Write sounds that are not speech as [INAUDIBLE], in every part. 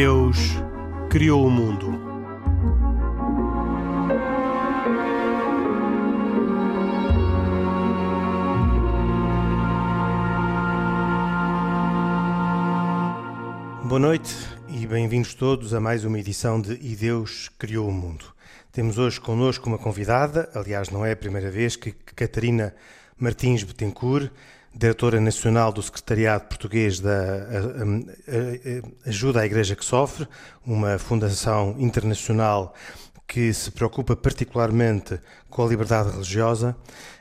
Deus criou o mundo. Boa noite e bem-vindos todos a mais uma edição de E Deus Criou o Mundo. Temos hoje connosco uma convidada, aliás, não é a primeira vez que Catarina Martins Betancourt, diretora nacional do Secretariado Português da Ajuda à Igreja que Sofre, uma fundação internacional que se preocupa particularmente com a liberdade religiosa,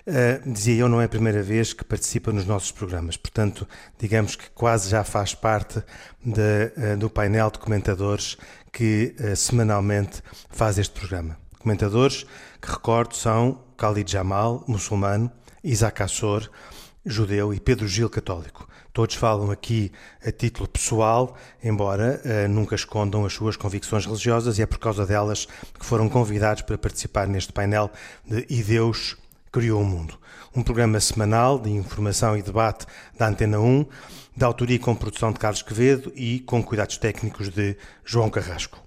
uh, dizia eu, não é a primeira vez que participa nos nossos programas. Portanto, digamos que quase já faz parte de, uh, do painel de comentadores que uh, semanalmente faz este programa. Comentadores que, recordo, são Khalid Jamal, muçulmano, Isaac Assor, judeu, e Pedro Gil, católico. Todos falam aqui a título pessoal, embora uh, nunca escondam as suas convicções religiosas, e é por causa delas que foram convidados para participar neste painel de E Deus Criou o Mundo. Um programa semanal de informação e debate da Antena 1, da autoria com produção de Carlos Quevedo e com cuidados técnicos de João Carrasco.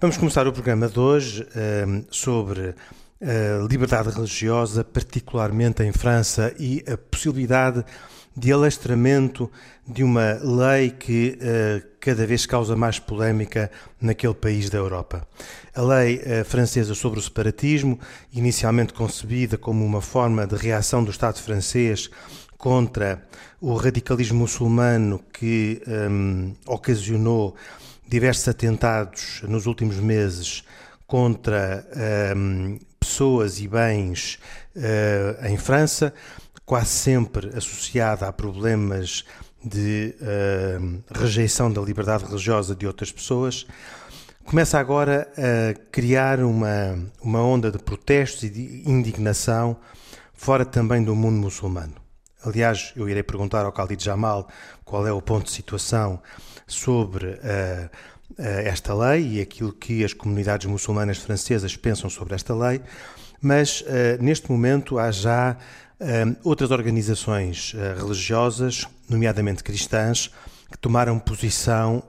Vamos começar o programa de hoje uh, sobre a liberdade religiosa, particularmente em França, e a possibilidade de alastramento de uma lei que uh, cada vez causa mais polémica naquele país da Europa. A lei uh, francesa sobre o separatismo, inicialmente concebida como uma forma de reação do Estado francês contra o radicalismo muçulmano que um, ocasionou diversos atentados nos últimos meses contra um, pessoas e bens uh, em França, quase sempre associada a problemas de uh, rejeição da liberdade religiosa de outras pessoas, começa agora a criar uma, uma onda de protestos e de indignação fora também do mundo muçulmano. Aliás, eu irei perguntar ao Khalid Jamal qual é o ponto de situação sobre uh, eh, esta lei e aquilo que as comunidades muçulmanas francesas pensam sobre esta lei, mas eh, neste momento há já eh, outras organizações religiosas, nomeadamente cristãs, que tomaram posição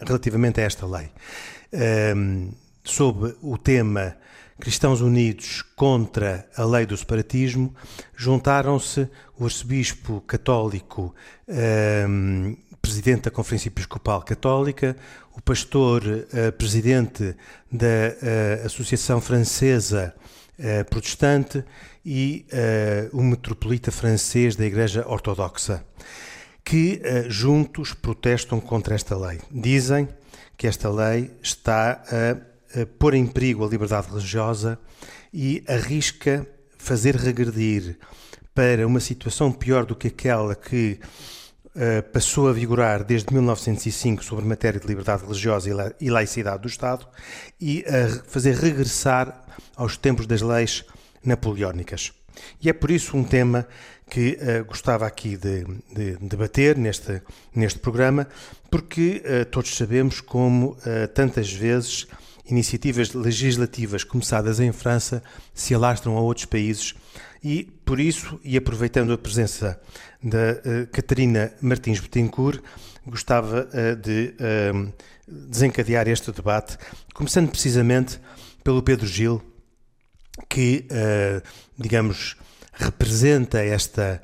relativamente a esta lei. Sob o tema Cristãos Unidos contra a lei do separatismo, juntaram-se o arcebispo católico presidente da Conferência Episcopal Católica, o pastor uh, presidente da uh, Associação Francesa uh, Protestante e o metropolita francês da Igreja Ortodoxa, que juntos protestam contra esta lei. Dizem que esta lei está a, a pôr em perigo a liberdade religiosa e arrisca fazer regredir para uma situação pior do que aquela que passou a vigorar desde 1905 sobre matéria de liberdade religiosa e, la laicidade do Estado e a fazer regressar aos tempos das leis napoleónicas. E é por isso um tema que uh, gostava aqui de, de, debater neste, neste programa, porque uh, todos sabemos como uh, tantas vezes iniciativas legislativas começadas em França se alastram a outros países e, por isso, e aproveitando a presença da uh, Catarina Martins Betancourt, gostava uh, de uh, desencadear este debate, começando precisamente pelo Pedro Gil, que, digamos, representa esta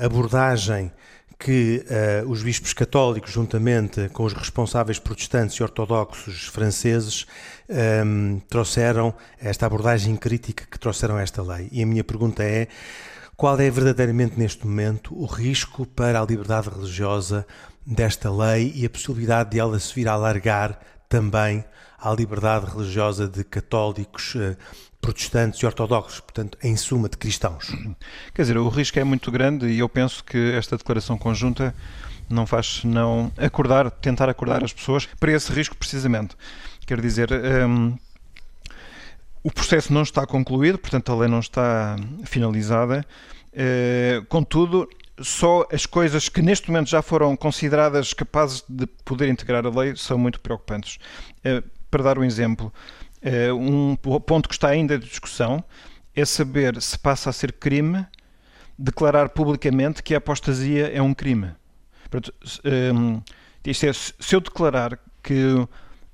abordagem que uh, os bispos católicos, juntamente com os responsáveis protestantes e ortodoxos franceses, um, ehm, trouxeram esta abordagem crítica que trouxeram a esta lei. E a minha pergunta é: qual é verdadeiramente neste momento o risco para a liberdade religiosa desta lei e a possibilidade de ela se vir a alargar também à liberdade religiosa de católicos, uh, protestantes e ortodoxos, portanto, em suma, de cristãos. Quer dizer, o risco é muito grande e eu penso que esta declaração conjunta não faz senão acordar, tentar acordar as pessoas para esse risco precisamente. Quer dizer, um, o processo não está concluído, portanto a lei não está finalizada. Uh, contudo, só as coisas que neste momento já foram consideradas capazes de poder integrar a lei são muito preocupantes. Uh, para dar um exemplo, um ponto que está ainda de discussão é saber se passa a ser crime declarar publicamente que a apostasia é um crime. Ehm, Isto é, se eu declarar que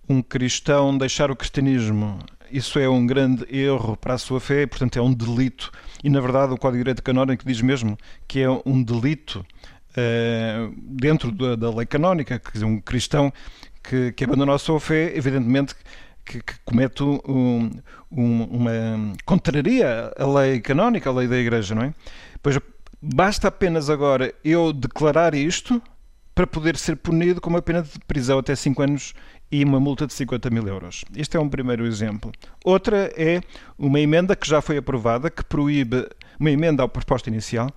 um cristão deixar o cristianismo isso é um grande erro para a sua fé, portanto é um delito. E na verdade o Código de Direito Canónico diz mesmo que é um delito uh, dentro da, da, lei canónica, quer dizer, um cristão que, que abandonou a sua fé, evidentemente que, que comete um, um, uma. contraria a lei canónica, a lei da Igreja, não é? Pois basta apenas agora eu declarar isto para poder ser punido com uma pena de prisão até 5 anos e uma multa de 50 mil euros. Este é um primeiro exemplo. Outra é uma emenda que já foi aprovada, que proíbe, uma emenda à proposta inicial,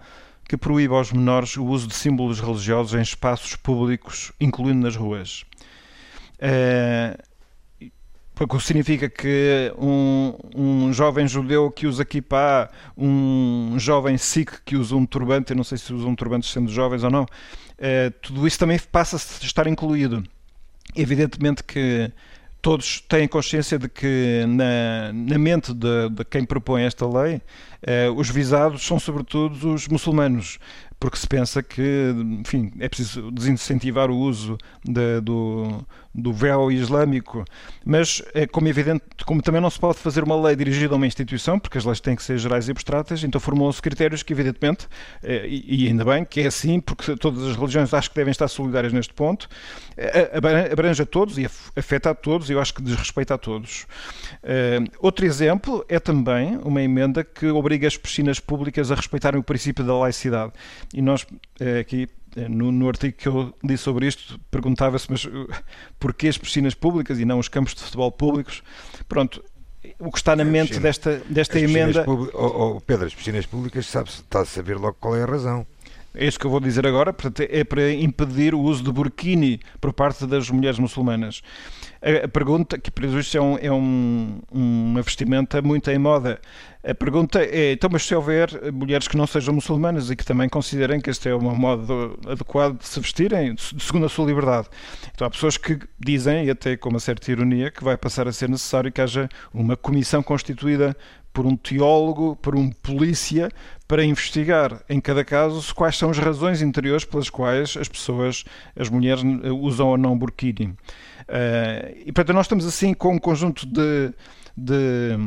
que proíbe aos menores o uso de símbolos religiosos em espaços públicos, incluindo nas ruas. É, o que significa que um, um jovem judeu que usa kippah, um jovem sikh que usa um turbante, eu não sei se usam turbantes sendo jovens ou não, é, tudo isso também passa a estar incluído. Evidentemente que todos têm consciência de que na, na mente de, de, quem propõe esta lei, eh, os visados são sobretudo os muçulmanos porque se pensa que, enfim, é preciso desincentivar o uso de, do, do véu islâmico, mas é como evidente, como também não se pode fazer uma lei dirigida a uma instituição, porque as leis têm que ser gerais e abstratas, então formam-se critérios que evidentemente, eh, e ainda bem que é assim, porque todas as religiões acho que devem estar solidárias neste ponto, eh, abrange a todos e afeta a todos e eu acho que desrespeita a todos. Eh, outro exemplo é também uma emenda que obriga as piscinas públicas a respeitarem o princípio da laicidade. E nós eh, aqui eh, no, no, artigo que eu li sobre isto, perguntava-se, mas eh, porquê as piscinas públicas e não os campos de futebol públicos? Pronto, o que está na mente piscina, desta, desta emenda. Oh, oh, Pedro, as piscinas públicas sabe está a saber logo qual é a razão. É isso que eu vou dizer agora, portanto, é para impedir o uso de burkini por parte das mulheres muçulmanas. A, pergunta, que para isto é, um, é um, uma vestimenta muito em moda, a pergunta é, então, mas se houver mulheres que não sejam muçulmanas e que também considerem que este é um modo adequado de se vestirem, segundo a sua liberdade. Então há pessoas que dizem, e até com uma certa ironia, que vai passar a ser necessário que haja uma comissão constituída por um teólogo, por um polícia, para investigar em cada caso quais são as razões interiores pelas quais as pessoas, as mulheres, usam ou não burkini. Uh, e portanto, nós estamos assim com um conjunto de, de,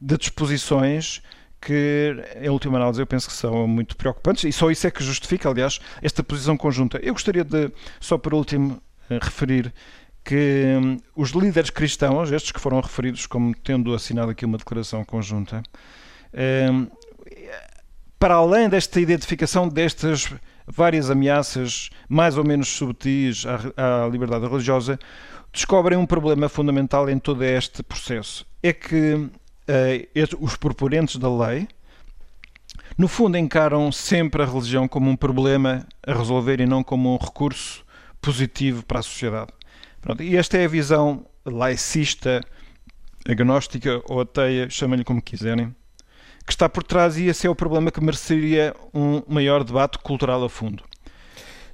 de disposições que, em última análise, eu penso que são muito preocupantes e só isso é que justifica, aliás, esta posição conjunta. Eu gostaria de, só por último, uh, referir que um, os líderes cristãos, estes que foram referidos como tendo assinado aqui uma declaração conjunta, um, para além desta identificação destas várias ameaças mais ou menos subtis à, à liberdade religiosa, descobrem um problema fundamental em todo este processo. É que uh, os proponentes da lei, no fundo, encaram sempre a religião como um problema a resolver e não como um recurso positivo para a sociedade. Pronto, e esta é a visão laicista, agnóstica ou ateia, chamem-lhe como quiserem, que está por trás e esse é o problema que mereceria um maior debate cultural a fundo.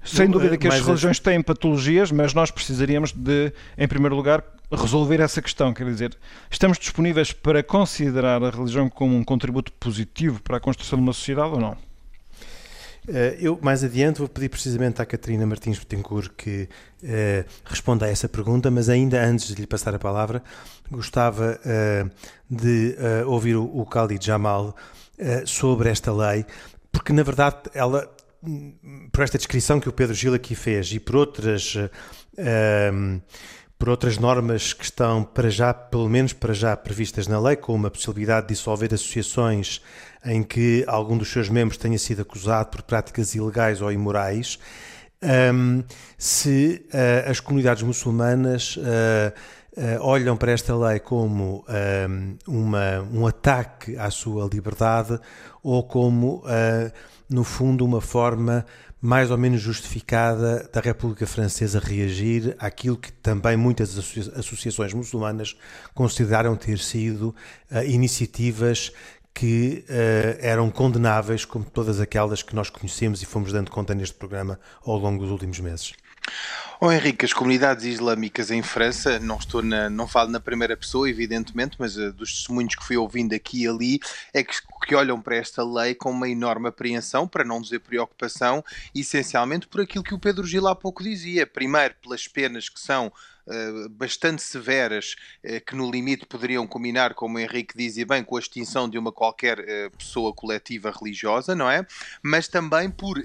Sem dúvida que as religiões têm patologias, mas nós precisaríamos de, em primeiro lugar, resolver essa questão. Quer dizer, estamos disponíveis para considerar a religião como um contributo positivo para a construção de uma sociedade ou não? Eh, eu, mais adiante, vou pedir precisamente à Catarina Martins Betancourt que uh, responda a essa pergunta, mas ainda antes de lhe passar a palavra, gostava uh, de ouvir o, o Khalid Jamal sobre esta lei, porque, na verdade, ela, por esta descrição que o Pedro Gil aqui fez e por outras por outras normas que estão para já, pelo menos para já, previstas na lei, como a possibilidade de dissolver associações em que algum dos seus membros tenha sido acusado por práticas ilegais ou imorais, um, se uh, as comunidades muçulmanas uh, uh, olham para esta lei como um, uma, um ataque à sua liberdade ou como, no fundo, uma forma mais ou menos justificada da República Francesa reagir àquilo que também muitas associações muçulmanas consideraram ter sido uh, iniciativas que uh, eram condenáveis, como todas aquelas que nós conhecemos e fomos dando conta neste programa ao longo dos últimos meses. Oh Henrique, as comunidades islâmicas em França, não estou na, não falo na primeira pessoa, evidentemente, mas uh, dos testemunhos que fui ouvindo aqui e ali, é que, que olham para esta lei com uma enorme apreensão, para não dizer preocupação, essencialmente por aquilo que o Pedro Gil há pouco dizia. Primeiro, pelas penas que são bastante severas uh, que no limite poderiam combinar, como o Henrique dizia bem, com a extinção de uma qualquer uh, pessoa coletiva religiosa, não é? Mas também por,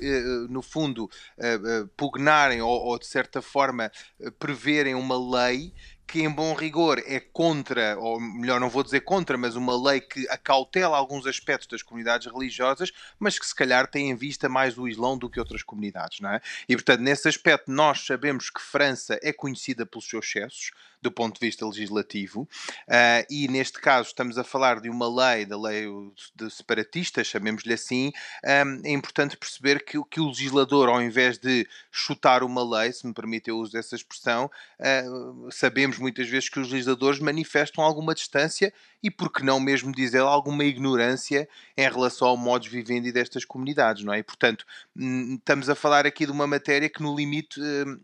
no fundo, pugnarem ou, ou, de certa forma preverem uma lei que em bom rigor é contra, ou melhor, não vou dizer contra, mas uma lei que acautela alguns aspectos das comunidades religiosas, mas que se calhar tem em vista mais o Islão do que outras comunidades, não é? E portanto, nesse aspecto, nós sabemos que França é conhecida pelos seus excessos, do ponto de vista legislativo, uh, e neste caso estamos a falar de uma lei, da lei de separatistas, chamemos-lhe assim, um, é importante perceber que, que o legislador, ao invés de chutar uma lei, se me permite eu uso essa expressão, uh, sabemos muitas vezes que os legisladores manifestam alguma distância e, por que não mesmo dizer alguma ignorância em relação ao modo de vivendi destas comunidades, não é? E, portanto, hum, estamos a falar aqui de uma matéria que, no limite, hum,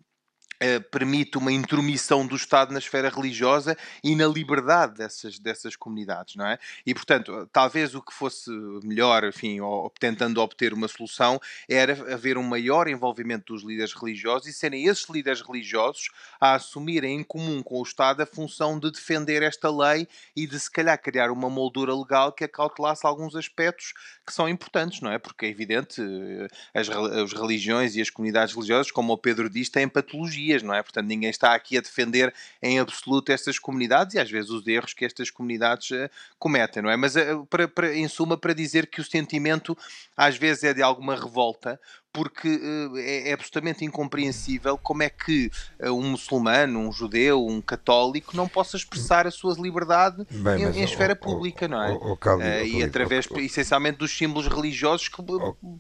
Uh, permite uma intromissão do Estado na esfera religiosa e na liberdade dessas, dessas comunidades, não é? E, portanto, talvez o que fosse melhor, enfim, ou, tentando obter uma solução, era haver um maior envolvimento dos líderes religiosos e serem esses líderes religiosos a assumirem em comum com o Estado a função de defender esta lei e de, se calhar, criar uma moldura legal que acautelasse alguns aspectos que são importantes, não é? Porque é evidente, eh, as, as religiões e as comunidades religiosas, como o Pedro diz, têm patologia não é? Portanto, ninguém está aqui a defender em absoluto estas comunidades e às vezes os erros que estas comunidades uh, cometem, não é? Mas, uh, para, para, em suma, para dizer que o sentimento às vezes é de alguma revolta, porque uh, é, é, absolutamente incompreensível como é que um muçulmano, um judeu, um católico não possa expressar a sua liberdade Bem, em, em esfera pública, não é? O, o, o, uh, e através, essencialmente, dos símbolos religiosos, que,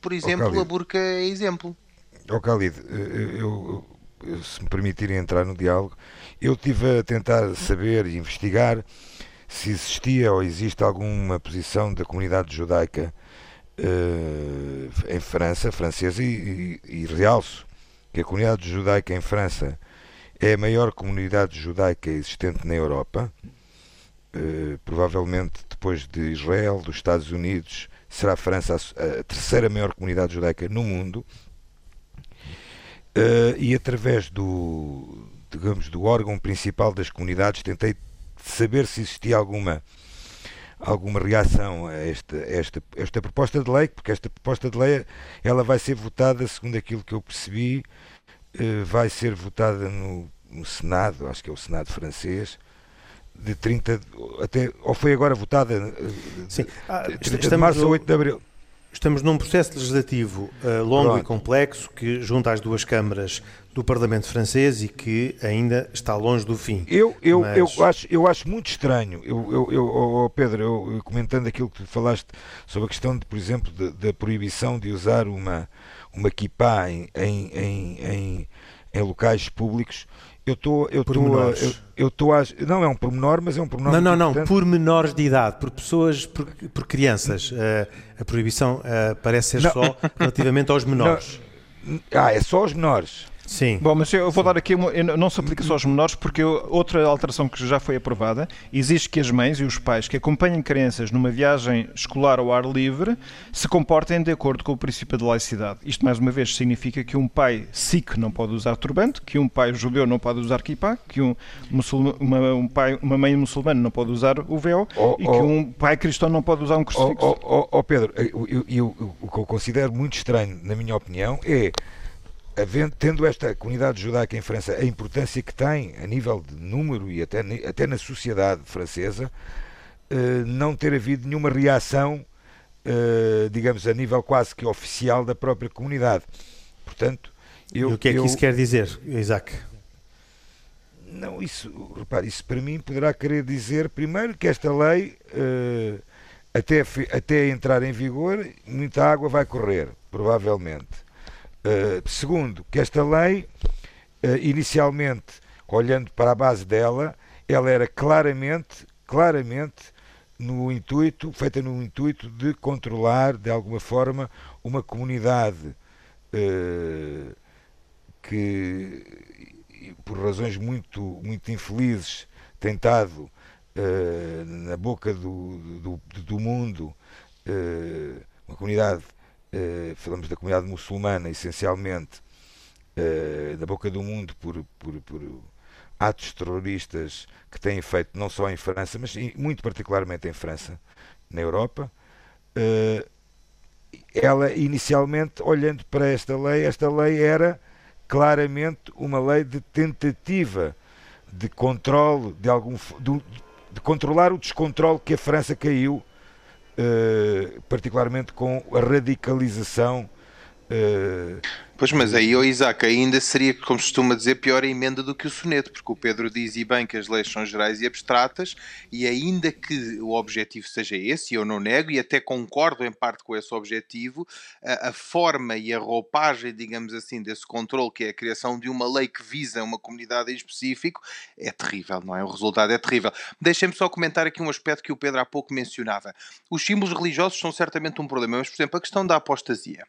por exemplo, a burca é exemplo. Ó oh, Khalid, eu, se me permitirem entrar no diálogo, eu tive a tentar saber e investigar se existia ou existe alguma posição da comunidade judaica uh, em França, francesa, e, e, e, realço que a comunidade judaica em França é a maior comunidade judaica existente na Europa, uh, provavelmente depois de Israel, dos Estados Unidos, será a França a, a terceira maior comunidade judaica no mundo, Uh, e através do, digamos, do órgão principal das comunidades tentei saber se existia alguma alguma reação a esta, esta, esta proposta de lei, porque esta proposta de lei ela vai ser votada, segundo aquilo que eu percebi, uh, vai ser votada no, no Senado, acho que é o Senado francês, de 30 até ou foi agora votada uh, Sim. Ah, 30 de março a 8 de abril. Estamos num processo legislativo uh, longo Pronto. e complexo que junta as duas câmaras do Parlamento francês e que ainda está longe do fim. Eu, eu, Mas... eu, acho, eu acho muito estranho, eu, eu, eu oh Pedro, eu, comentando aquilo que tu falaste sobre a questão, de, por exemplo, da proibição de usar uma, uma em, em, em, em, em locais públicos, eu estou eu estou a não é um pormenor mas é um pormenor não não não importante. por menores de idade por pessoas por, por crianças uh, a proibição uh, parece ser não. só [LAUGHS] relativamente aos menores não. ah é só aos menores Sim. Bom, mas eu vou dar aqui, uma, não se aplica só aos menores, porque outra alteração que já foi aprovada, exige que as mães e os pais que acompanhem crianças numa viagem escolar ao ar livre se comportem de acordo com o princípio de laicidade. Isto, mais uma vez, significa que um pai sikh não pode usar turbante, que um pai judeu não pode usar kippah, que um, uma, um pai, uma mãe muçulmana não pode usar o véu oh, e oh, que um pai cristão não pode usar um crucifixo. Oh, oh, oh, oh Pedro, eu, eu, eu, o que eu considero muito estranho, na minha opinião, é havendo, tendo esta comunidade judaica em França a importância que tem a nível de número e até, até na sociedade francesa, eh, não ter havido nenhuma reação, eh, digamos, a nível quase que oficial da própria comunidade. Portanto, eu, e o que é que eu, isso quer dizer, Isaac? Não, isso, repare, isso para mim poderá querer dizer, primeiro, que esta lei, uh, até, até entrar em vigor, muita água vai correr, provavelmente. Uh, segundo, que esta lei, uh, inicialmente, olhando para a base dela, ela era claramente, claramente no intuito, feita no intuito de controlar, de alguma forma, uma comunidade uh, que por razões muito, muito infelizes uh, na boca do, do, do mundo, uma comunidade, uh, falamos da comunidade muçulmana essencialmente, na boca do mundo por, por, por atos terroristas que têm feito não só em França, mas muito particularmente em França, na Europa. Ela inicialmente, olhando para esta lei, esta lei era claramente uma lei de tentativa de controle de algum de, de controlar o descontrole que a França caiu, uh, particularmente com a radicalização uh, Pois, mas aí, oh Isaac, ainda seria, como se costuma dizer, pior a emenda do que o soneto, porque o Pedro diz e bem que as leis são gerais e abstratas, e ainda que o objetivo seja esse, e eu não nego, e até concordo em parte com esse objetivo, a, a forma e a roupagem, digamos assim, desse controle, que é a criação de uma lei que visa uma comunidade em específico, é terrível, não é? O resultado é terrível. Deixem-me só comentar aqui um aspecto que o Pedro há pouco mencionava. Os símbolos religiosos são certamente um problema, mas, por exemplo, a questão da apostasia.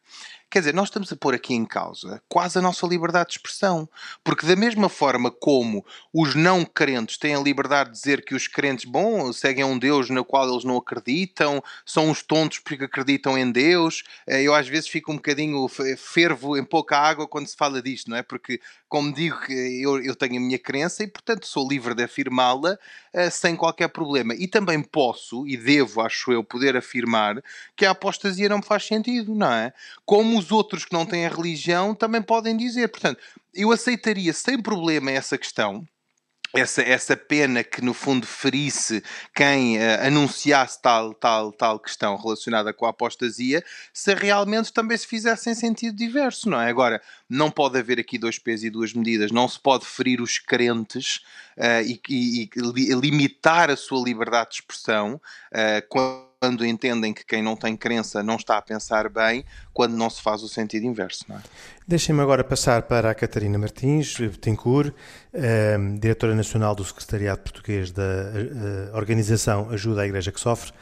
Quer dizer, nós estamos a pôr aqui em causa quase a nossa liberdade de expressão. Porque, da mesma forma como os não crentes têm a liberdade de dizer que os crentes, bom, seguem um Deus no qual eles não acreditam, são uns tontos porque acreditam em Deus, eh, eu às vezes fico um bocadinho fervo em pouca água quando se fala disto, não é? Porque, como digo, eu, eu tenho a minha crença e, portanto, sou livre de afirmá-la uh, sem qualquer problema. E também posso, e devo, acho eu, poder afirmar que a apostasia não me faz sentido, não é? Como os outros que não têm a religião também podem dizer. Portanto, eu aceitaria sem problema essa questão essa, essa pena que no fundo ferisse quem uh, anunciasse tal, tal, tal questão relacionada com a apostasia, se realmente também se fizesse em sentido diverso, não é? Agora, não pode haver aqui dois pesos e duas medidas, não se pode ferir os crentes uh, e, e, e, limitar a sua liberdade de expressão uh, quando entendem que quem não tem crença não está a pensar bem, quando não se faz o sentido inverso. Não é? Deixem-me agora passar para a Catarina Martins Betancourt, eh, diretora nacional do Secretariado Português da eh, Organização Ajuda à Igreja que Sofre,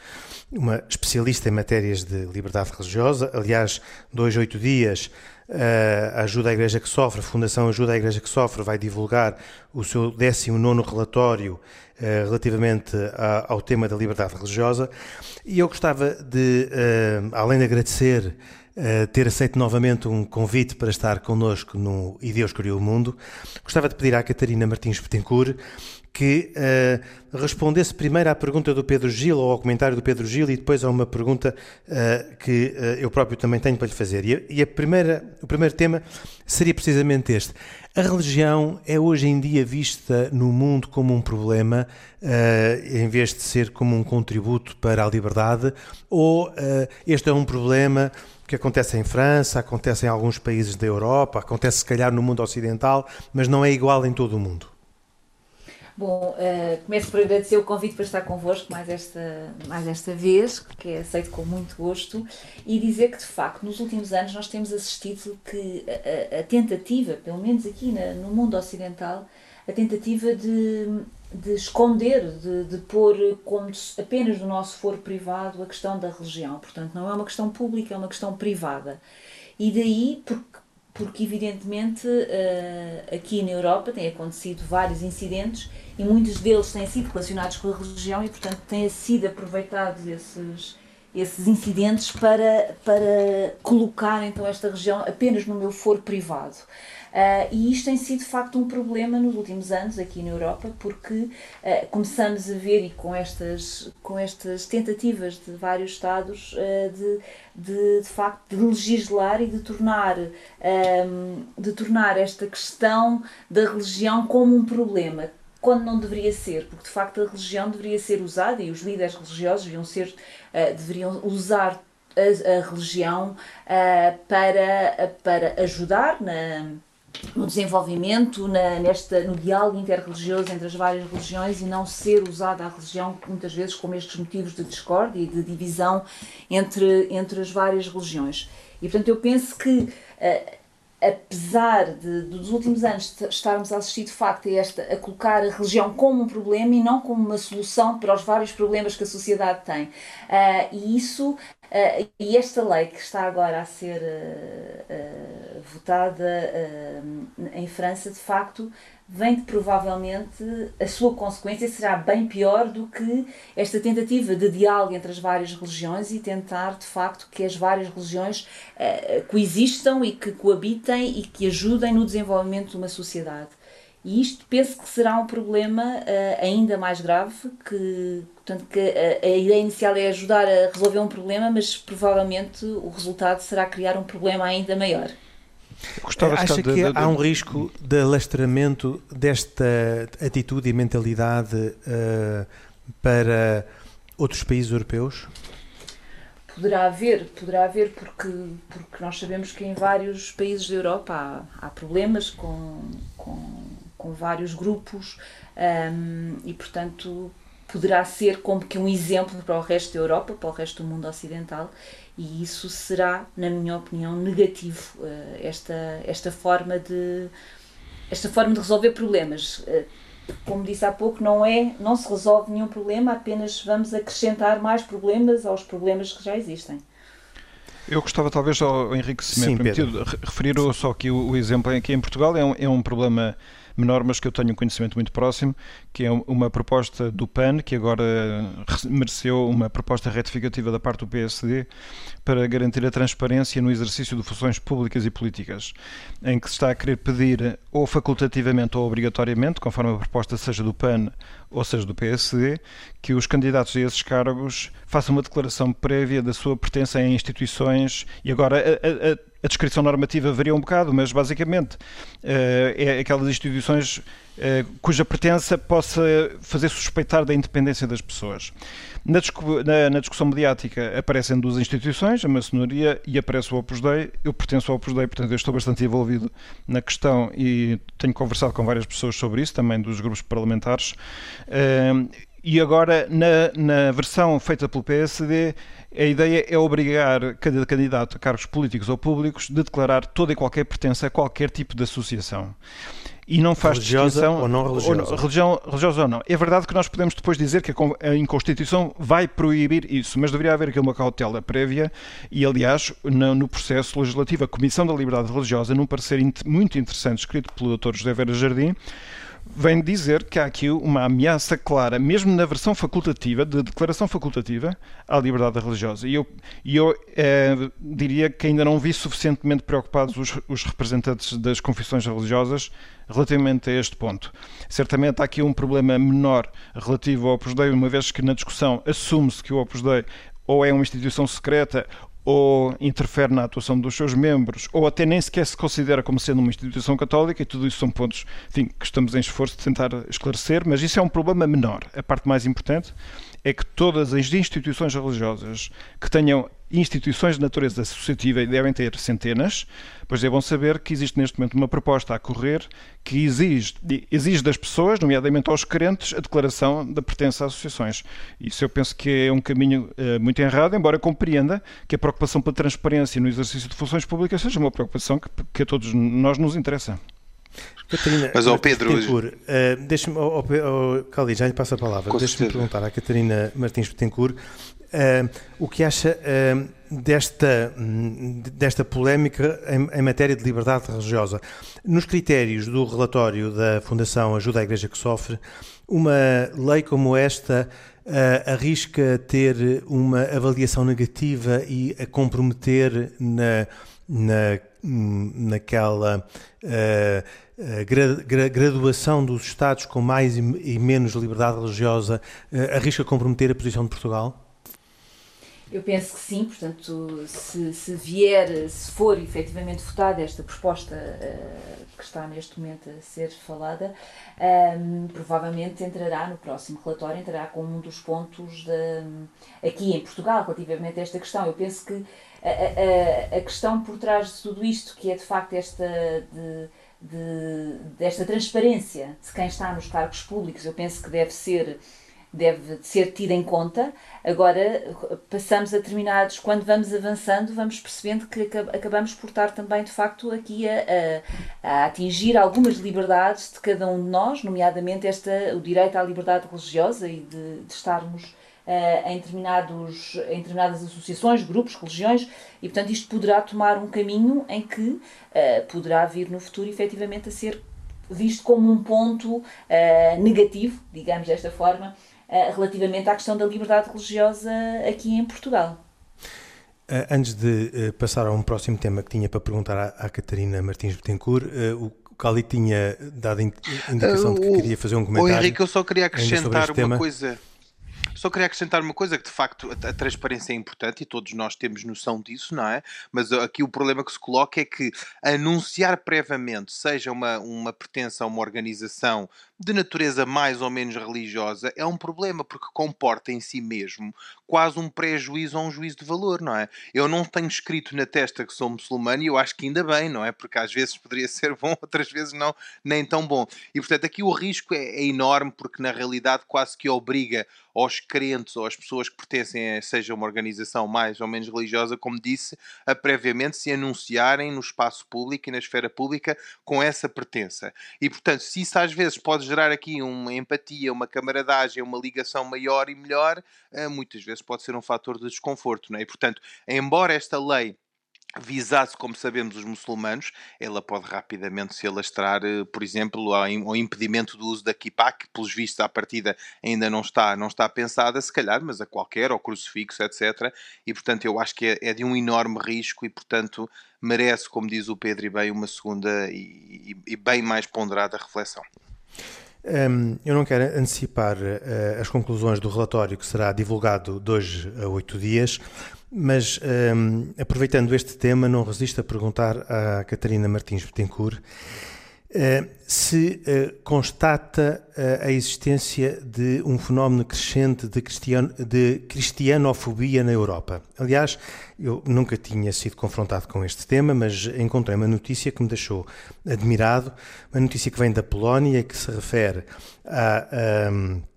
uma especialista em matérias de liberdade religiosa. Aliás, dois, oito dias, a Ajuda à Igreja que Sofre, a Fundação Ajuda à Igreja que Sofre, vai divulgar o seu 19 relatório eh, relativamente ao tema da liberdade religiosa. E eu gostava de, eh, além de agradecer Uh, ter aceito novamente um convite para estar connosco no E Deus Criou o Mundo. Gostava de pedir à Catarina Martins Petencourt que uh, respondesse primeiro à pergunta do Pedro Gil ou ao comentário do Pedro Gil e depois a uma pergunta uh, que eu próprio também tenho para lhe fazer. E, a, e a primeira, o primeiro tema seria precisamente este. A religião é hoje em dia vista no mundo como um problema, uh, em vez de ser como um contributo para a liberdade, ou uh, este é um problema que acontece em França, acontece em alguns países da Europa, acontece se calhar no mundo ocidental, mas não é igual em todo o mundo. Bom, uh, começo por agradecer o convite para estar convosco mais esta, mais esta vez, que é aceito com muito gosto, e dizer que, de facto, nos últimos anos nós temos assistido que a, a tentativa, pelo menos aqui na, no mundo ocidental, a tentativa de, de esconder, de, de pôr como apenas no nosso foro privado a questão da religião. Portanto, não é uma questão pública, é uma questão privada. E daí, porque porque evidentemente uh, aqui na Europa têm acontecido vários incidentes e muitos deles têm sido relacionados com a religião e portanto têm sido aproveitados esses, esses incidentes para, para colocar então esta região apenas no meu foro privado. Uh, e isto tem sido de facto um problema nos últimos anos aqui na Europa, porque uh, começamos a ver, e com estas, com estas tentativas de vários Estados, uh, de, de, de facto de legislar e de tornar, um, de tornar esta questão da religião como um problema quando não deveria ser, porque de facto a religião deveria ser usada e os líderes religiosos deviam, ser, uh, deveriam usar a, a religião uh, para, para ajudar na, no desenvolvimento, na, nesta, no diálogo interreligioso entre as várias religiões e não ser usada a religião muitas vezes como estes motivos de discórdia e de divisão entre, entre as várias religiões. E portanto eu penso que uh, apesar de, dos últimos anos estarmos a assistir de facto a, esta, a colocar a religião como um problema e não como uma solução para os vários problemas que a sociedade tem. Uh, e isso Uh, e esta lei que está agora a ser uh, votada em França, de facto, vem de, provavelmente a sua consequência será bem pior do que esta tentativa de diálogo entre as várias religiões e tentar de facto que as várias religiões uh, coexistam e que coabitem e que ajudem no desenvolvimento de uma sociedade. E isto penso que será um problema uh, ainda mais grave, que, portanto, que a, a, ideia inicial é ajudar a resolver um problema, mas provavelmente o resultado será criar um problema ainda maior. Gostava Acha de, que de, de, há um risco de alastramento desta atitude e mentalidade uh, para outros países europeus? Poderá haver, poderá haver porque, porque nós sabemos que em vários países da Europa há, há problemas com, com, com vários grupos um, e, portanto, poderá ser como que um exemplo para o resto da Europa, para o resto do mundo ocidental e isso será, na minha opinião, negativo eh, esta, esta forma de esta forma de resolver problemas. Eh, como disse há pouco, não é, não se resolve nenhum problema, apenas vamos acrescentar mais problemas aos problemas que já existem. Eu gostava talvez ao Henrique, se me Sim, é permitido, referir só aqui o, o exemplo aqui em Portugal é um, é um problema menor, mas que eu tenho um conhecimento muito próximo, que é uma proposta do PAN, que agora mereceu uma proposta retificativa da parte do PSD para garantir a transparência no exercício de funções públicas e políticas, em que se está a querer pedir ou facultativamente ou obrigatoriamente, conforme a proposta seja do PAN ou seja do PSD, que os candidatos a esses cargos façam uma declaração prévia da sua pertença a instituições e agora a, a, descrição normativa varia um bocado, mas basicamente uh, é aquelas instituições uh, cuja pertença possa fazer suspeitar da independência das pessoas. Na, discussão mediática aparecem duas instituições, a maçonaria e aparece o Opus Dei. Eu pertenço ao Opus Dei, portanto eu estou bastante envolvido na questão e tenho conversado com várias pessoas sobre isso, também dos grupos parlamentares. Uh, e agora, na, na versão feita pelo PSD, a ideia é obrigar cada candidato a cargos políticos ou públicos de declarar toda e qualquer pertença a qualquer tipo de associação. E não faz religiosa distinção, ou não religiosa. Ou, religião, religiosa ou não. É verdade que nós podemos depois dizer que a, a Constituição vai proibir isso, mas deveria haver aqui uma cautela prévia e, aliás, no, no processo legislativo, a Comissão da Liberdade Religiosa, num parecer muito interessante escrito pelo Dr. José Vera Jardim, vem dizer que há aqui uma ameaça clara, mesmo na versão facultativa, de declaração facultativa, à liberdade religiosa. E eu, eu é, diria que ainda não vi suficientemente preocupados os, os, representantes das confissões religiosas relativamente a este ponto. Certamente há aqui um problema menor relativo ao Opus Dei, uma vez que na discussão assume-se que o Opus Dei ou é uma instituição secreta ou interfere na atuação dos seus membros, ou até nem sequer se considera como sendo uma instituição católica, e tudo isso são pontos enfim, que estamos em esforço de tentar esclarecer, mas isso é um problema menor. A parte mais importante é que todas as instituições religiosas que tenham instituições de natureza associativa, e devem ter centenas, pois é bom saber que existe neste momento uma proposta a correr que exige, exige das pessoas, nomeadamente aos crentes, a declaração da pertença a associações. Isso eu penso que é um caminho uh, muito errado, embora compreenda que a preocupação pela transparência no exercício de funções públicas seja uma preocupação que, que a todos nós nos interessa. Catarina, mas ao Pedro. Betancourt, uh, deixa-me, oh, oh, Cali, já lhe passo a palavra. Deixa-me perguntar à Catarina Martins Betancourt uh, o que acha uh, desta, desta polémica em, em, matéria de liberdade religiosa. Nos critérios do relatório da Fundação Ajuda à Igreja que Sofre, uma lei como esta uh, arrisca ter uma avaliação negativa e a comprometer na, na, naquela. Uh, graduação dos Estados com mais e menos liberdade religiosa uh, arrisca comprometer a posição de Portugal? Eu penso que sim, portanto, se, se vier, se for efetivamente votada esta proposta uh, que está neste momento a ser falada, um, ehm, provavelmente entrará no próximo relatório, entrará como um dos pontos de, aqui em Portugal relativamente a esta questão. Eu penso que a, a, a questão por trás de tudo isto, que é de facto esta de, de, desta transparência de quem está nos cargos públicos, eu penso que deve ser deve ser tida em conta. Agora, passamos a determinados, quando vamos avançando, vamos percebendo que acabamos por estar também, de facto, aqui a, a, a atingir algumas liberdades de cada um de nós, nomeadamente esta, o direito à liberdade religiosa e de, de estarmos em, determinados, em determinadas associações, grupos, religiões, e portanto isto poderá tomar um caminho em que poderá vir no futuro efetivamente a ser visto como um ponto negativo, digamos desta forma, relativamente à questão da liberdade religiosa aqui em Portugal. Antes de passar a um próximo tema que tinha para perguntar à, à Catarina Martins Betancourt, o Cali tinha dado indicação de que queria fazer um comentário. O Henrique, eu só queria acrescentar uma tema. coisa. Só queria acrescentar uma coisa, que de facto a, a, transparência é importante e todos nós temos noção disso, não é? Mas aqui o problema que se coloca é que anunciar previamente, seja uma, uma pertença a uma organização de natureza mais ou menos religiosa, é um problema, porque comporta em si mesmo quase um prejuízo ou um juízo de valor, não é? Eu não tenho escrito na testa que sou muçulmano e eu acho que ainda bem, não é? Porque às vezes [LAUGHS] poderia ser bom, outras vezes não, nem tão bom. E portanto aqui o risco é, é enorme, porque na realidade quase que obriga aos crentes ou às pessoas que pertencem a seja uma organização mais ou menos religiosa, como disse, a previamente se anunciarem no espaço público e na esfera pública com essa pertença. E portanto, se isso às vezes pode gerar aqui uma empatia, uma camaradagem, uma ligação maior e melhor, eh, muitas vezes pode ser um fator de desconforto. Não é? E portanto, embora esta lei visasse, como sabemos, os muçulmanos, ela pode rapidamente se alastrar, eh, por exemplo, ao impedimento do uso da kippah, que pelos vistos à partida ainda não está, não está pensada, se calhar, mas a qualquer, ao crucifixo, etc. E, portanto, eu acho que é, é de um enorme risco e, portanto, merece, como diz o Pedro e bem, uma segunda e, e, e bem mais ponderada reflexão. Um, eu não quero antecipar uh, as conclusões do relatório que será divulgado hoje a oito dias, mas, um, aproveitando este tema, não resisto a perguntar à Catarina Martins Betancourt se uh, constata uh, a existência de um fenómeno crescente de, cristiano, de cristianofobia na Europa. Aliás, eu nunca tinha sido confrontado com este tema, mas encontrei uma notícia que me deixou admirado, uma notícia que vem da Polónia, que se refere a. Um,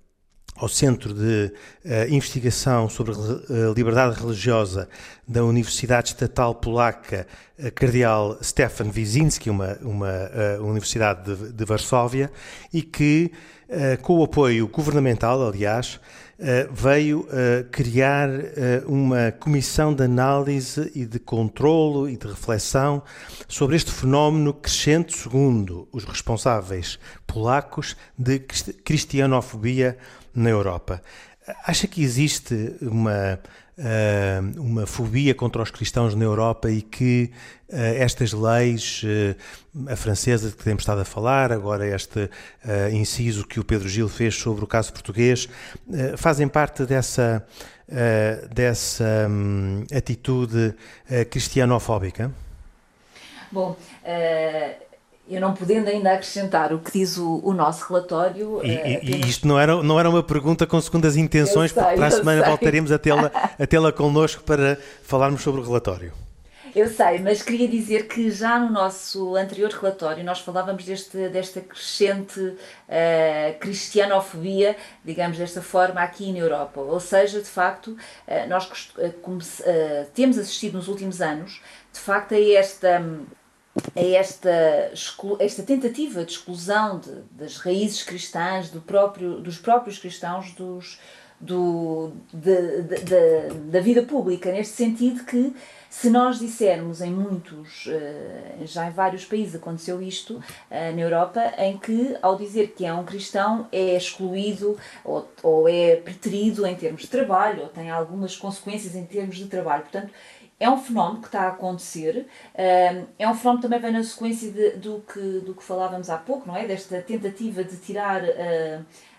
ao Centro de uh, Investigação sobre uh, Liberdade Religiosa da Universidade Estatal Polaca uh, Cardeal Stefan Wyszynski, uma, uma universidade de, de, Varsóvia, e que, com o apoio governamental, aliás, veio criar uma comissão de análise e de controlo e de reflexão sobre este fenómeno crescente, segundo os responsáveis polacos, de cristianofobia na Europa. Acha que existe uma, uh, uma fobia contra os cristãos na Europa e que uh, estas leis, uh, a francesa de que temos estado a falar, agora este inciso que o Pedro Gil fez sobre o caso português, fazem parte dessa, dessa um, atitude cristianofóbica? Bom, eu não podendo ainda acrescentar o que diz o, o nosso relatório. E, e isto não era, não era uma pergunta com segundas intenções, sei, porque para a semana sei. voltaremos a tê-la [LAUGHS] a tê connosco para falarmos sobre o relatório. Eu sei, mas queria dizer que já no nosso anterior relatório nós falávamos deste, desta crescente uh, cristianofobia, digamos desta forma, aqui na Europa. Ou seja, de facto, uh, nós uh, temos assistido nos últimos anos, de facto, a esta. Um, a esta, esta tentativa de exclusão de, das raízes cristãs, do próprio, dos próprios cristãos dos, do, de, de, de, da vida pública, neste sentido que se nós dissermos em muitos, eh, já em vários países aconteceu isto eh, na Europa, em que ao dizer que é um cristão é excluído ou, ou é preterido em termos de trabalho, ou tem algumas consequências em termos de trabalho. Portanto, é um fenómeno que está a acontecer, é um fenómeno que também vem na sequência de, do, que, do que falávamos há pouco, não é? Desta tentativa de tirar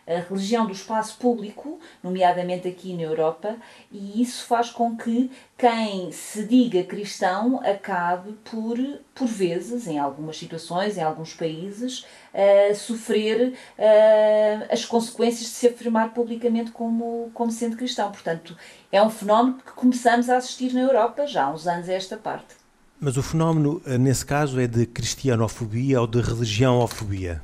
a religião do espaço público, nomeadamente aqui na Europa, e isso faz com que quem se diga cristão acabe por, por vezes, em algumas situações, em alguns países, uh, sofrer uh, as consequências de se afirmar publicamente como, como sendo cristão. Portanto, é um fenómeno que começamos a assistir na Europa já há uns anos a esta parte. Mas o fenómeno, eh, nesse caso, é de cristianofobia ou de religiãofobia?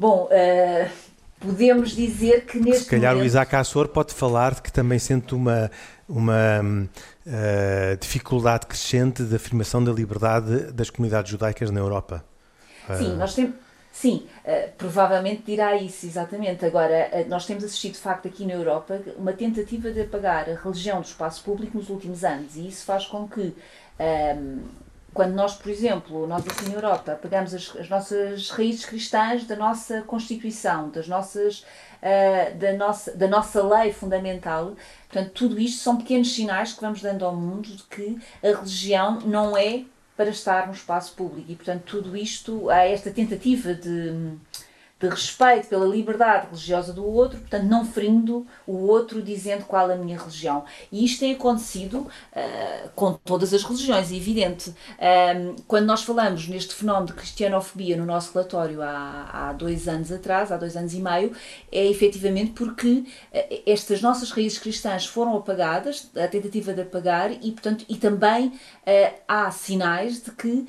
Bom, uh, podemos dizer que neste Se calhar momento... o Isaac Assor pode falar de que também sente uma, uma uh, dificuldade crescente de afirmação da liberdade das comunidades judaicas na Europa. Sim, uh... nós temos Sim, provavelmente dirá isso, exatamente. Agora, nós temos assistido, de facto, aqui na Europa, uma tentativa de apagar a religião do espaço público nos últimos anos, e isso faz com que, um, quando nós, por exemplo, nós aqui na Europa, pegamos as, as nossas raízes cristãs da nossa Constituição, das nossas, uh, da, nossa, da nossa lei fundamental, portanto, tudo isto são pequenos sinais que vamos dando ao mundo de que a religião não é para estar no espaço público. E, portanto, tudo isto, há esta tentativa de de respeito pela liberdade religiosa do outro, portanto, não ferindo o outro dizendo qual a minha religião. E isto tem acontecido uh, com todas as religiões, é evidente. Um, quando nós falamos neste fenómeno de cristianofobia no nosso relatório há, há dois anos atrás, há dois anos e meio, é efetivamente porque uh, estas nossas raízes cristãs foram apagadas, a tentativa de apagar, e, portanto, e também uh, há sinais de que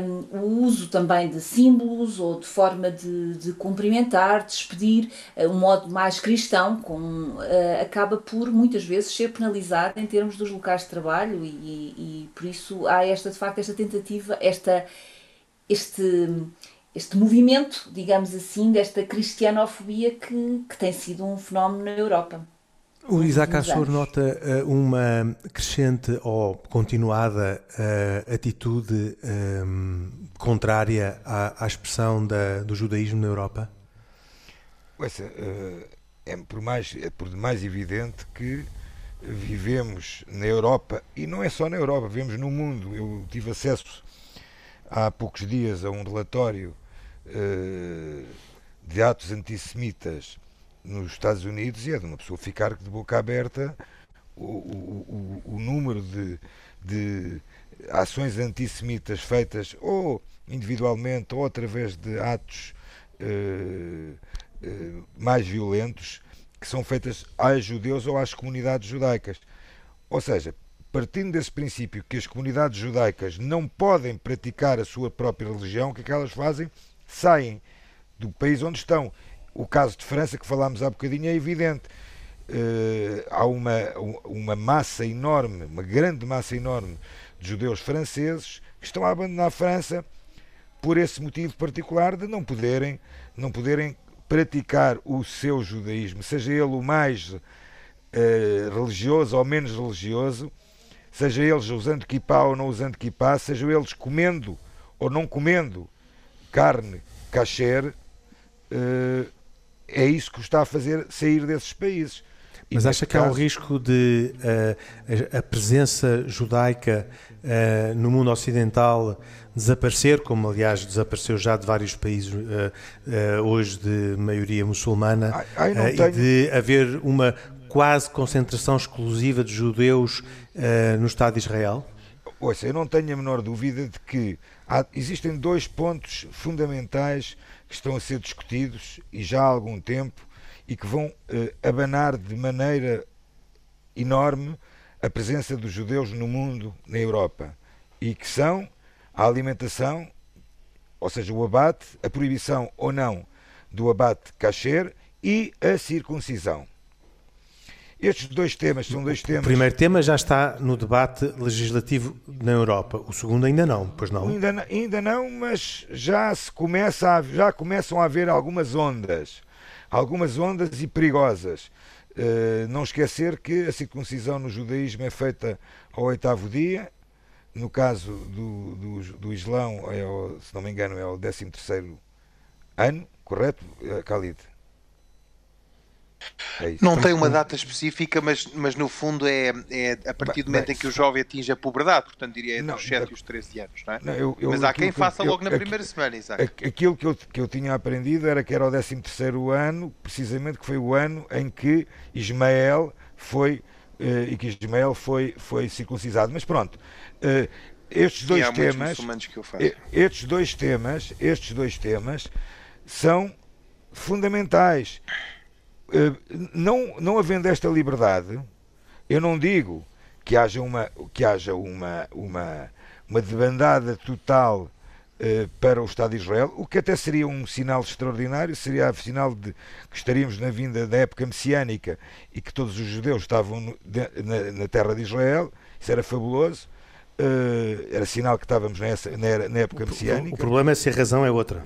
um, o uso também de símbolos ou de forma de, de cumprimentar, despedir, uh, um modo mais cristão, com, uh, acaba por muitas vezes ser penalizado em termos dos locais de trabalho e, e, e por isso há esta, de facto, esta tentativa, esta, este, este movimento, digamos assim, desta cristianofobia que, que tem sido um fenómeno na Europa. O Isaac Assor nota uh, uma crescente ou continuada uh, atitude um, contrária à, à expressão da, do judaísmo na Europa? Essa, uh, é por mais, é por demais evidente que vivemos na Europa, e não é só na Europa, vivemos no mundo. Eu tive acesso há poucos dias a um relatório de atos antissemitas nos Estados Unidos e é de uma pessoa ficar de boca aberta o, o, o, o número de, de ações antissemitas feitas ou individualmente ou através de atos uh, uh, mais violentos que são feitas aos judeus ou às comunidades judaicas. Ou seja, partindo desse princípio que as comunidades judaicas não podem praticar a sua própria religião, o que é que elas fazem? Saem do país onde estão o caso de França, que falámos há bocadinho, é evidente. Uh, há uma, uma massa enorme, uma grande massa enorme de judeus franceses que estão a abandonar a França por esse motivo particular de não poderem, não poderem praticar o seu judaísmo, seja ele o mais uh, religioso ou menos religioso, seja eles usando kippah ou não usando kippah, seja eles comendo ou não comendo carne kasher, uh, é isso que o está a fazer sair desses países. Mas acha que caso... há um risco de uh, a, presença judaica uh, no mundo ocidental desaparecer, como aliás desapareceu já de vários países uh, hoje de maioria muçulmana, ai, ai, tenho... e de haver uma quase concentração exclusiva de judeus no Estado de Israel? Ouça, eu não tenho a menor dúvida de que há, existem dois pontos fundamentais que estão a ser discutidos e já há algum tempo e que vão eh, abanar de maneira enorme a presença dos judeus no mundo, na Europa, e que são a alimentação, ou seja, o abate, a proibição ou não do abate kasher e a circuncisão. Estes dois temas são dois temas. O primeiro tema já está no debate legislativo na Europa. O segundo ainda não, pois não? Ainda, não, ainda não, mas já se começa a, já começam a haver algumas ondas, algumas ondas e perigosas. Uh, não esquecer que a circuncisão no judaísmo é feita ao oitavo dia. No caso do, do, do Islão, é ao, se não me engano, é ao décimo terceiro ano, correto, eh, Khalid? É não tem uma data específica, mas, mas no fundo é, é a partir do momento bem, em que o jovem atinge a puberdade, portanto diria entre não, os 7 e os 13 anos, não é? Não, eu, eu, mas há quem faça eu, logo na primeira semana, Isaac. Aquilo que eu, que eu tinha aprendido era que era o 13 ano, precisamente que foi o ano em que Ismael foi uh, e que Ismael foi, foi circuncisado. Mas pronto, uh, estes dois temas, estes dois temas, estes dois temas são fundamentais eh, não, não havendo esta liberdade, eu não digo que haja uma, que haja uma, uma, uma debandada total uh, para o Estado de Israel, o que até seria um sinal extraordinário, seria o sinal de que estaríamos na vinda da época messiânica e que todos os judeus estavam no, de, na, na, terra de Israel, isso era fabuloso, uh, era sinal que estávamos nessa, na, na época messiânica. O, o problema é se a razão é outra.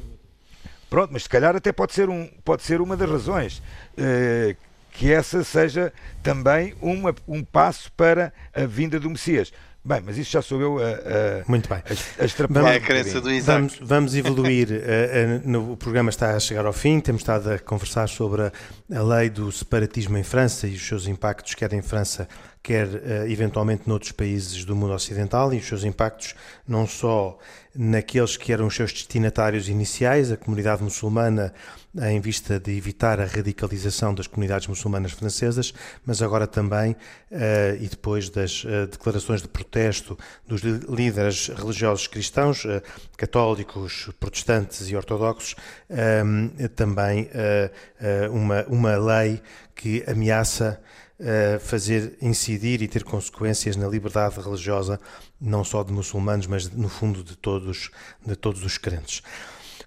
Pronto, mas se calhar até pode ser, um, pode ser uma das razões. Uh, que essa seja também uma, um passo para a vinda do Messias. Bem, mas isso já sou eu a, a, Muito bem. a, a extrapolar. É a crença do Isaac. Vamos, vamos evoluir. [LAUGHS] uh, uh, o programa está a chegar ao fim. Temos estado a conversar sobre a, a, lei do separatismo em França e os seus impactos, quer em França, quer uh, eventualmente noutros países do mundo ocidental, e os seus impactos não só naqueles que eram os seus destinatários iniciais, a comunidade muçulmana, em vista de evitar a radicalização das comunidades muçulmanas francesas, mas agora também, uh, e depois das declarações de protesto dos líderes religiosos cristãos, católicos, protestantes e ortodoxos, um, também uma, uma lei que ameaça fazer incidir e ter consequências na liberdade religiosa, não só de muçulmanos, mas no fundo de todos, de todos os crentes.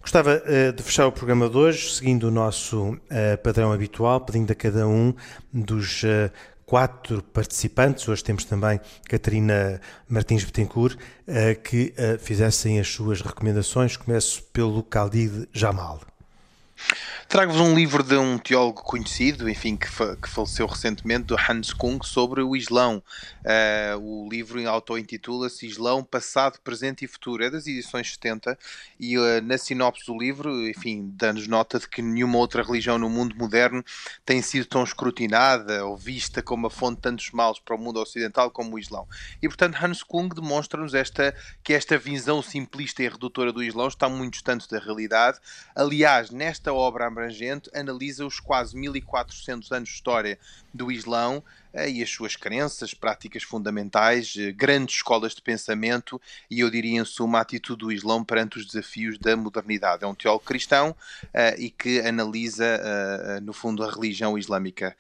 Gostava uh, de fechar o programa de hoje, seguindo o nosso uh, padrão habitual, pedindo a cada um dos quatro participantes, hoje temos também Catarina Martins Betancourt, que fizessem as suas recomendações. Começo pelo Khalid Jamal. Trago-vos um livro de um teólogo conhecido, enfim, que, fa que faleceu recentemente, do Hans Kung, sobre o Islão. Uh, o livro auto-intitula-se Islão, Passado, Presente e Futuro. É das edições 70 e uh, na sinopse do livro, enfim, dá-nos nota de que nenhuma outra religião no mundo moderno tem sido tão escrutinada ou vista como a fonte de tantos males para o mundo ocidental como o Islão. E, portanto, Hans Kung demonstra-nos esta, que esta visão simplista e redutora do Islão está muito distante da realidade. Aliás, nesta obra abrangente, analisa os quase 1400 anos de história do Islão eh, e as suas crenças, práticas fundamentais, eh, grandes escolas de pensamento e eu diria em suma a atitude do Islão perante os desafios da modernidade. É um teólogo cristão uh, e que analisa, no fundo, a religião islâmica.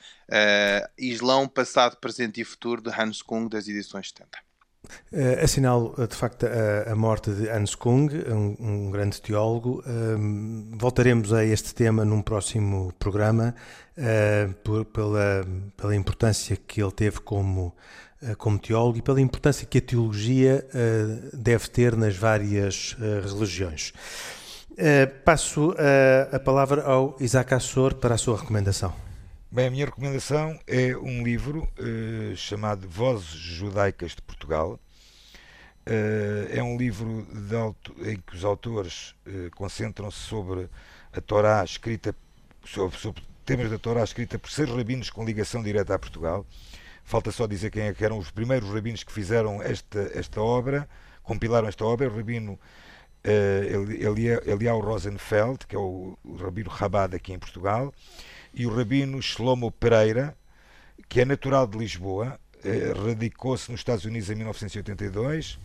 Islão, passado, presente e futuro, de Hans Kung, das edições 70. Uh, assinalo de facto a, a, morte de Hans Kung, um, um grande teólogo. Uh, voltaremos a este tema num próximo programa, uh, por, pela, pela importância que ele teve como, como teólogo e pela importância que a teologia deve ter nas várias religiões. passo a palavra ao Isaac Assor para a sua recomendação. Bem, a minha recomendação é um livro uh, chamado Vozes Judaicas de Portugal. Uh, é um livro auto, em que os autores uh, concentram-se sobre a Torá escrita, sobre, sobre, temas da Torá escrita por seis rabinos com ligação direta a Portugal. Falta só dizer quem é que eram os primeiros rabinos que fizeram esta, esta obra, compilaram esta obra. O rabino uh, Eliel Rosenfeld, que é o, o rabino Rabad aqui em Portugal e o rabino Shlomo Pereira, que é natural de Lisboa, eh, radicou-se nos Estados Unidos em 1982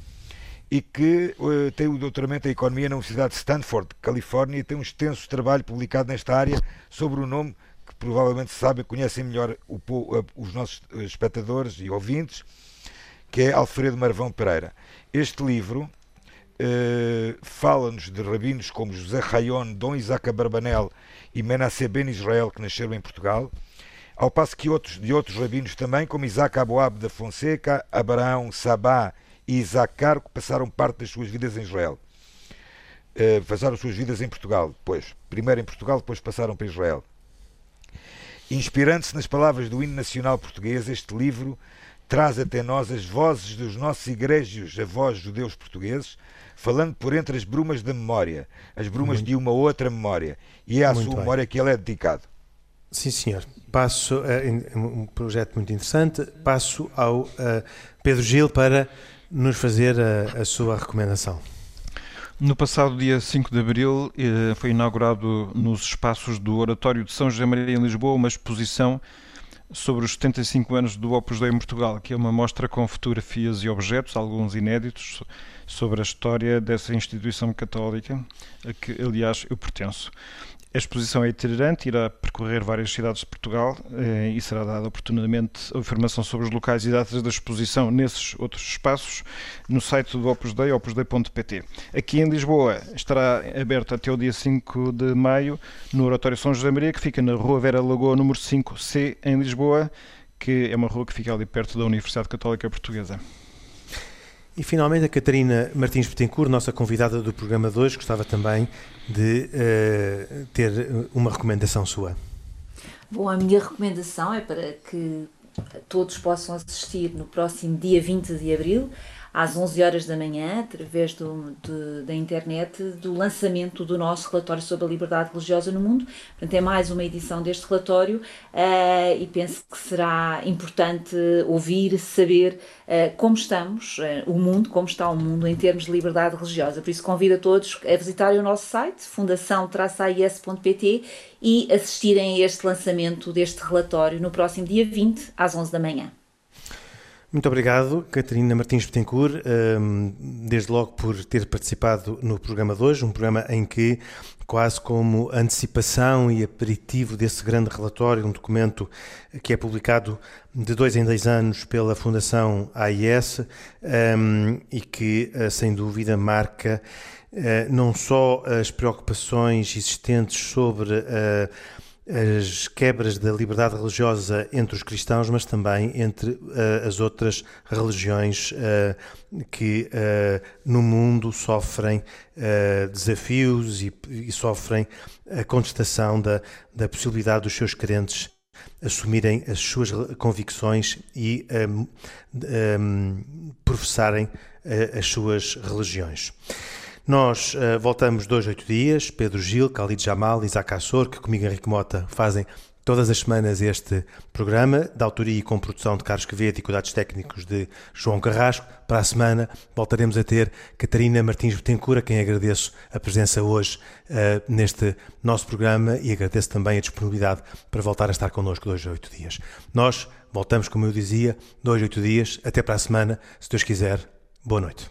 e que uh, tem o doutoramento em Economia na Universidade de Stanford, Califórnia, e tem um extenso trabalho publicado nesta área sobre o nome que provavelmente sabem, conhecem melhor o, uh, os nossos espectadores e ouvintes, que é Alfredo Marvão Pereira. Este livro fala-nos de rabinos como José Rayon, Dom Isaac Abarbanel e Menasseh Ben Israel, que nasceram em Portugal, ao passo que outros de outros rabinos também, como Isaac Aboab da Fonseca, Abraão Sabá e Isaac Carco, passaram parte das suas vidas em Israel. Uh, passaram suas vidas em Portugal, depois. Primeiro em Portugal, depois passaram para Israel. Inspirando-se nas palavras do hino nacional português, este livro traz até nós as vozes dos nossos igrejas avós judeus portugueses, falando por entre as brumas da memória, as brumas Muito. de uma outra memória, e é à Muito sua bem. memória que ele é dedicado. Sim, senhor. Passo uh, um projeto muito interessante. Passo ao uh, Pedro Gil para nos fazer a, a, sua recomendação. No passado dia 5 de abril eh, foi inaugurado nos espaços do Oratório de São José Maria em Lisboa uma exposição sobre os 75 anos do Opus Dei em Portugal, que é uma mostra com fotografias e objetos, alguns inéditos, sobre a história dessa instituição católica, a que, aliás, eu pertenço. A exposição é itinerante, irá percorrer várias cidades de Portugal eh, e será dada oportunamente a informação sobre os locais e datas da exposição nesses outros espaços no site do Opus Dei, opusdei.pt. Aqui em Lisboa estará aberto até o dia 5 de maio no Oratório São José Maria, que fica na Rua Vera Lagoa, número 5C, em Lisboa, que é uma rua que fica ali perto da Universidade Católica Portuguesa. E finalmente a Catarina Martins Betancourt, nossa convidada do programa 2, gostava também de uh, ter uma recomendação sua. Bom, a minha recomendação é para que todos possam assistir no próximo dia 20 de abril às 11 horas da manhã, através do, de, da internet, do lançamento do nosso relatório sobre a liberdade religiosa no mundo. Portanto, é mais uma edição deste relatório uh, e penso que será importante ouvir, saber uh, como estamos, uh, o mundo, como está o mundo em termos de liberdade religiosa. Por isso, convido a todos a visitarem o nosso site, fundação-ais.pt e assistirem a este lançamento deste relatório no próximo dia 20, às 11 da manhã. Muito obrigado, Catarina Martins Betancourt, ehm, desde logo por ter participado no programa de hoje, um programa em que, quase como antecipação e aperitivo desse grande relatório, um documento que é publicado de dois em dois anos pela Fundação AIS ehm, e que, eh, sem dúvida, marca eh, não só as preocupações existentes sobre a as quebras da liberdade religiosa entre os cristãos, mas também entre uh, as outras religiões uh, que uh, no mundo sofrem desafios e, e, sofrem a contestação da, da possibilidade dos seus crentes assumirem as suas convicções e um, um, professarem as suas religiões. Nós uh, voltamos dois, oito dias. Pedro Gil, Khalid Jamal, Isaac Assor, que comigo Henrique Mota fazem todas as semanas este programa, da autoria e com produção de Carlos Quevedo e cuidados técnicos de João Carrasco. Para a semana voltaremos a ter Catarina Martins Betancourt, a quem agradeço a presença hoje uh, neste nosso programa e agradeço também a disponibilidade para voltar a estar connosco dois, oito dias. Nós voltamos, como eu dizia, dois, oito dias. Até para a semana, se Deus quiser. Boa noite.